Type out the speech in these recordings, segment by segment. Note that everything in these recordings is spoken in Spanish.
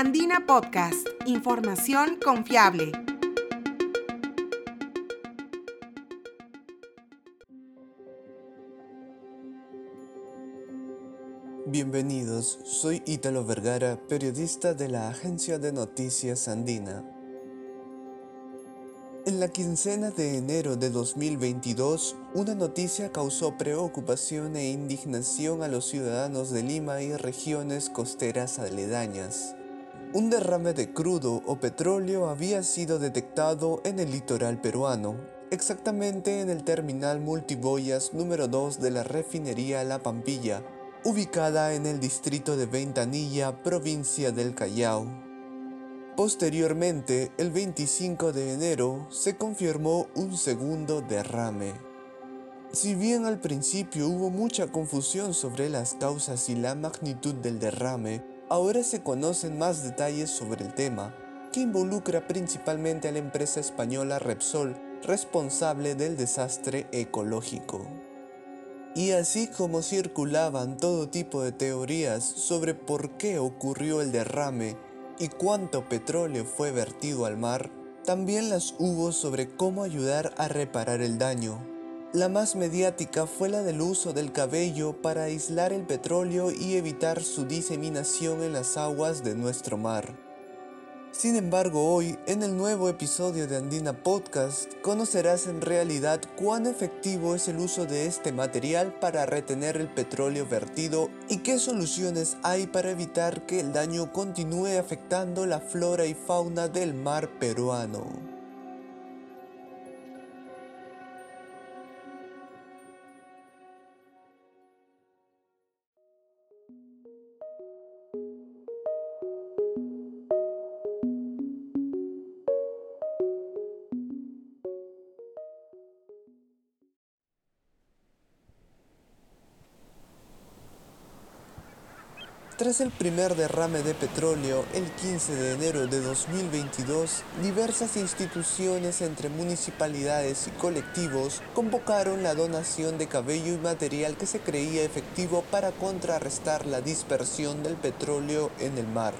Andina Podcast, información confiable. Bienvenidos, soy Ítalo Vergara, periodista de la agencia de noticias Andina. En la quincena de enero de 2022, una noticia causó preocupación e indignación a los ciudadanos de Lima y regiones costeras aledañas. Un derrame de crudo o petróleo había sido detectado en el litoral peruano, exactamente en el terminal multiboyas número 2 de la refinería La Pampilla, ubicada en el distrito de Ventanilla, provincia del Callao. Posteriormente, el 25 de enero, se confirmó un segundo derrame. Si bien al principio hubo mucha confusión sobre las causas y la magnitud del derrame, ahora se conocen más detalles sobre el tema, que involucra principalmente a la empresa española Repsol, responsable del desastre ecológico. Y así como circulaban todo tipo de teorías sobre por qué ocurrió el derrame y cuánto petróleo fue vertido al mar, también las hubo sobre cómo ayudar a reparar el daño. La más mediática fue la del uso del cabello para aislar el petróleo y evitar su diseminación en las aguas de nuestro mar. Sin embargo, hoy, en el nuevo episodio de Andina Podcast, conocerás en realidad cuán efectivo es el uso de este material para retener el petróleo vertido y qué soluciones hay para evitar que el daño continúe afectando la flora y fauna del mar peruano. Tras el primer derrame de petróleo el 15 de enero de 2022, diversas instituciones entre municipalidades y colectivos convocaron la donación de cabello y material que se creía efectivo para contrarrestar la dispersión del petróleo en el mar.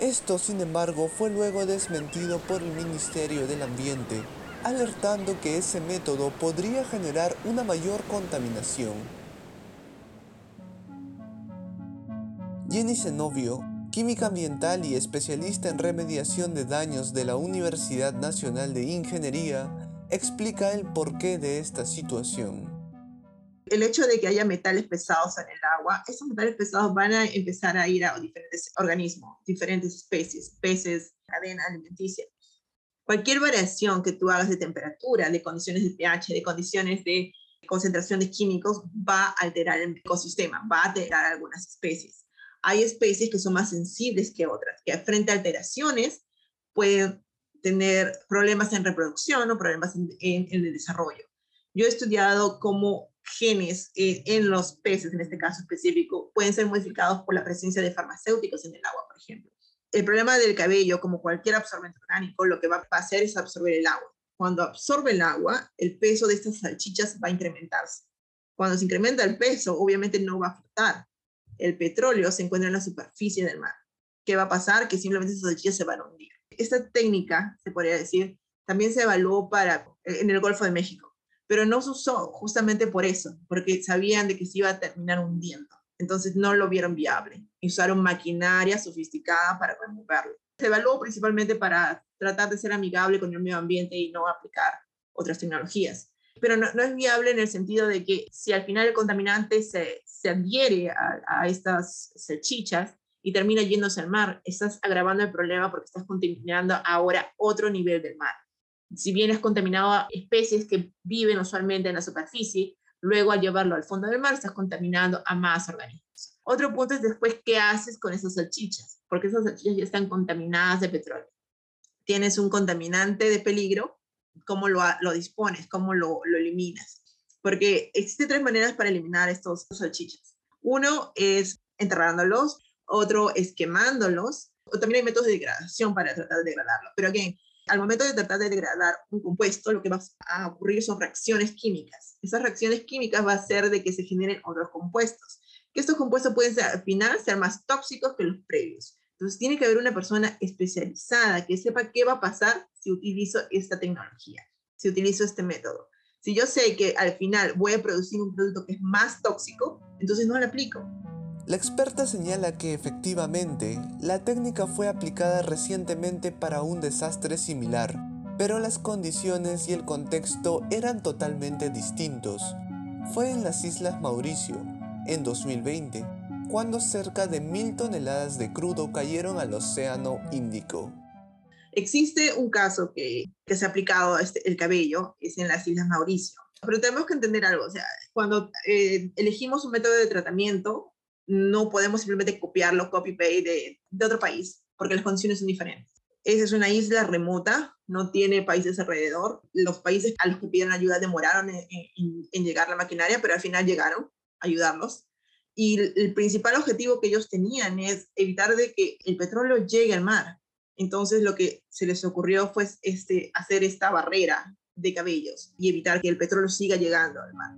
Esto, sin embargo, fue luego desmentido por el Ministerio del Ambiente, alertando que ese método podría generar una mayor contaminación. Jenny Zenobio, química ambiental y especialista en remediación de daños de la Universidad Nacional de Ingeniería, explica el porqué de esta situación. El hecho de que haya metales pesados en el agua, esos metales pesados van a empezar a ir a diferentes organismos, diferentes especies, peces, cadena alimenticia. Cualquier variación que tú hagas de temperatura, de condiciones de pH, de condiciones de concentración de químicos, va a alterar el ecosistema, va a alterar algunas especies hay especies que son más sensibles que otras, que frente a alteraciones pueden tener problemas en reproducción o problemas en, el desarrollo. Yo he estudiado cómo genes en los peces, en este caso específico, pueden ser modificados por la presencia de farmacéuticos en el agua, por ejemplo. El problema del cabello, como cualquier absorbente orgánico, lo que va a hacer es absorber el agua. Cuando absorbe el agua, el peso de estas salchichas va a incrementarse. Cuando se incrementa el peso, obviamente no va a flotar, el petróleo se encuentra en la superficie del mar. ¿Qué va a pasar? Que simplemente esas salchichas se van a hundir. Esta técnica, se podría decir, también se evaluó para, en el Golfo de México, pero no se usó justamente por eso, porque sabían de que se iba a terminar hundiendo. Entonces no lo vieron viable. Usaron maquinaria sofisticada para removerlo. Se evaluó principalmente para tratar de ser amigable con el medio ambiente y no aplicar otras tecnologías. Pero no es viable en el sentido de que si al final el contaminante se, se adhiere a, estas salchichas y termina yéndose al mar, estás agravando el problema porque estás contaminando ahora otro nivel del mar. Si bien has contaminado a especies que viven usualmente en la superficie, luego al llevarlo al fondo del mar estás contaminando a más organismos. Otro punto es después qué haces con esas salchichas, porque esas salchichas ya están contaminadas de petróleo. Tienes un contaminante de peligro, ¿cómo lo, lo dispones? ¿Cómo lo, lo eliminas? Porque existen tres maneras para eliminar estos salchichas. Uno es enterrándolos, otro es quemándolos, o también hay métodos de degradación para tratar de degradarlo. Pero again, al momento de tratar de degradar un compuesto, lo que va a ocurrir son reacciones químicas. Esas reacciones químicas va a hacer de que se generen otros compuestos. Que estos compuestos pueden ser, al final ser más tóxicos que los previos. Entonces tiene que haber una persona especializada que sepa qué va a pasar si utilizo esta tecnología, si utilizo este método. Si yo sé que al final voy a producir un producto que es más tóxico, entonces no lo aplico. La experta señala que efectivamente la técnica fue aplicada recientemente para un desastre similar, pero las condiciones y el contexto eran totalmente distintos. Fue en las Islas Mauricio, en 2020, cuando cerca de mil toneladas de crudo cayeron al Océano Índico. Existe un caso que, se ha aplicado este, el cabello, es en las Islas Mauricio. Pero tenemos que entender algo, o sea, cuando eh, elegimos un método de tratamiento, no podemos simplemente copiarlo, copy-paste de, de otro país, porque las condiciones son diferentes. Esa es una isla remota, no tiene países alrededor. Los países a los que pidieron ayuda demoraron en, en llegar la maquinaria, pero al final llegaron a ayudarlos. Y el principal objetivo que ellos tenían es evitar de que el petróleo llegue al mar. Entonces lo que se les ocurrió fue este, hacer esta barrera de cabellos y evitar que el petróleo siga llegando al mar.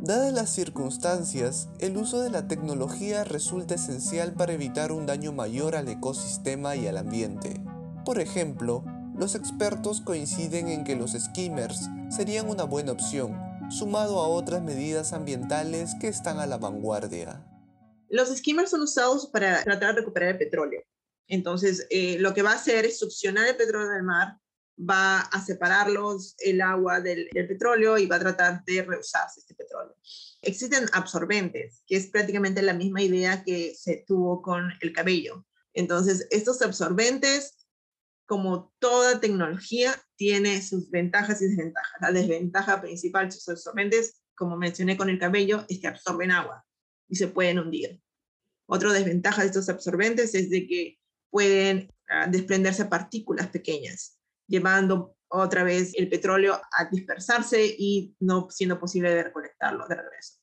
Dadas las circunstancias, el uso de la tecnología resulta esencial para evitar un daño mayor al ecosistema y al ambiente. Por ejemplo, los expertos coinciden en que los skimmers serían una buena opción, sumado a otras medidas ambientales que están a la vanguardia. Los skimmers son usados para tratar de recuperar el petróleo. Entonces, eh, lo que va a hacer es succionar el petróleo del mar, va a separarlos el agua del, petróleo y va a tratar de reusarse este petróleo. Existen absorbentes, que es prácticamente la misma idea que se tuvo con el cabello. Entonces, estos absorbentes como toda tecnología, tiene sus ventajas y desventajas. La desventaja principal de sus absorbentes, como mencioné con el cabello, es que absorben agua y se pueden hundir. Otra desventaja de estos absorbentes es de que pueden uh, desprenderse partículas pequeñas, llevando otra vez el petróleo a dispersarse y no siendo posible de recolectarlo de regreso.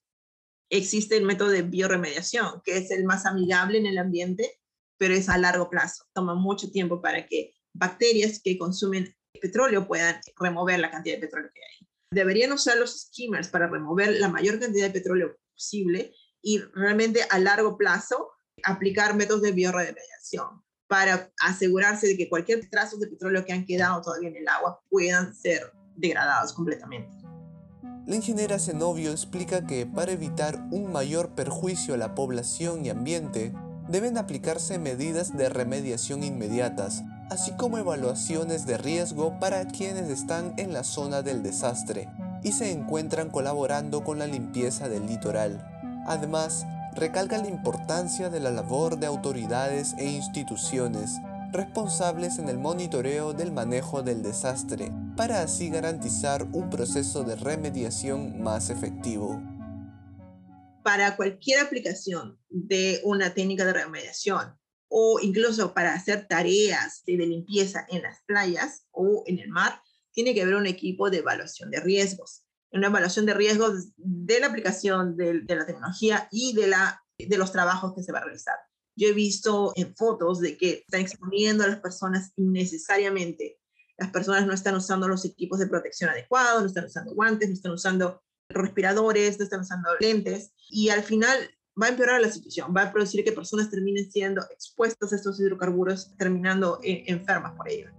Existe el método de bioremediación, que es el más amigable en el ambiente, pero es a largo plazo. Toma mucho tiempo para que bacterias que consumen petróleo puedan remover la cantidad de petróleo que hay. Deberían usar los skimmers para remover la mayor cantidad de petróleo posible y realmente a largo plazo aplicar métodos de bioremediación para asegurarse de que cualquier trazo de petróleo que han quedado todavía en el agua puedan ser degradados completamente. La ingeniera Zenobio explica que para evitar un mayor perjuicio a la población y ambiente, deben aplicarse medidas de remediación inmediatas, así como evaluaciones de riesgo para quienes están en la zona del desastre y se encuentran colaborando con la limpieza del litoral. Además, recalca la importancia de la labor de autoridades e instituciones responsables en el monitoreo del manejo del desastre, para así garantizar un proceso de remediación más efectivo. Para cualquier aplicación de una técnica de remediación, o incluso para hacer tareas de limpieza en las playas o en el mar, tiene que haber un equipo de evaluación de riesgos. Una evaluación de riesgos de la aplicación de, la tecnología y de, la, de los trabajos que se va a realizar. Yo he visto en fotos de que están exponiendo a las personas innecesariamente. Las personas no están usando los equipos de protección adecuados, no están usando guantes, no están usando respiradores, no están usando lentes. Y al final va a empeorar la situación, va a producir que personas terminen siendo expuestas a estos hidrocarburos, terminando eh, enfermas por ello.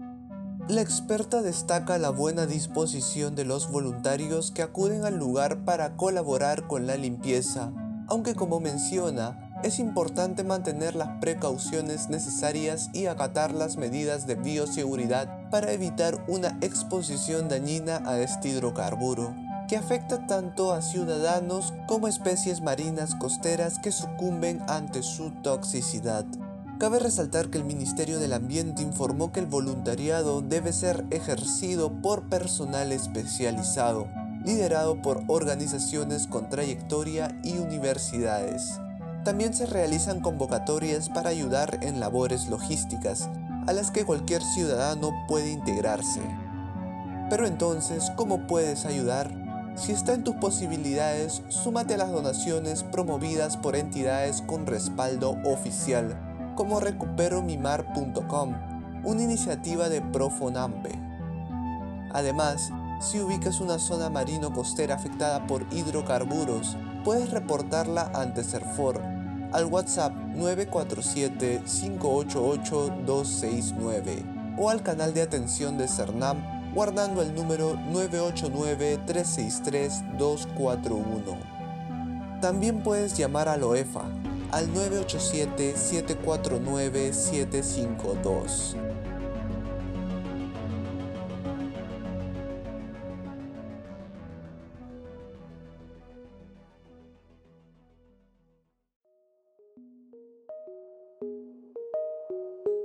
La experta destaca la buena disposición de los voluntarios que acuden al lugar para colaborar con la limpieza, aunque como menciona, es importante mantener las precauciones necesarias y acatar las medidas de bioseguridad para evitar una exposición dañina a este hidrocarburo que afecta tanto a ciudadanos como especies marinas costeras que sucumben ante su toxicidad. Cabe resaltar que el Ministerio del Ambiente informó que el voluntariado debe ser ejercido por personal especializado, liderado por organizaciones con trayectoria y universidades. También se realizan convocatorias para ayudar en labores logísticas, a las que cualquier ciudadano puede integrarse. Pero entonces, ¿cómo puedes ayudar? Si está en tus posibilidades, súmate a las donaciones promovidas por entidades con respaldo oficial, como recuperomimar.com, una iniciativa de Profonampe. Además, si ubicas una zona marino costera afectada por hidrocarburos, puedes reportarla ante CERFOR, al WhatsApp 947-588-269 o al canal de atención de CERNAM guardando el número 989-363-241. También puedes llamar a OEFA al 987-749-752.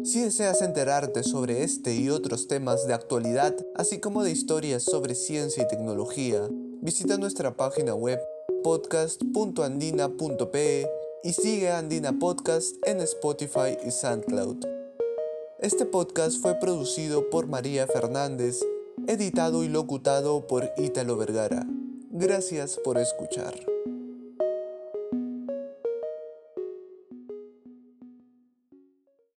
Si deseas enterarte sobre este y otros temas de actualidad, así como de historias sobre ciencia y tecnología, visita nuestra página web podcast.andina.pe y sigue Andina Podcast en Spotify y SoundCloud. Este podcast fue producido por María Fernández, editado y locutado por Ítalo Vergara. Gracias por escuchar.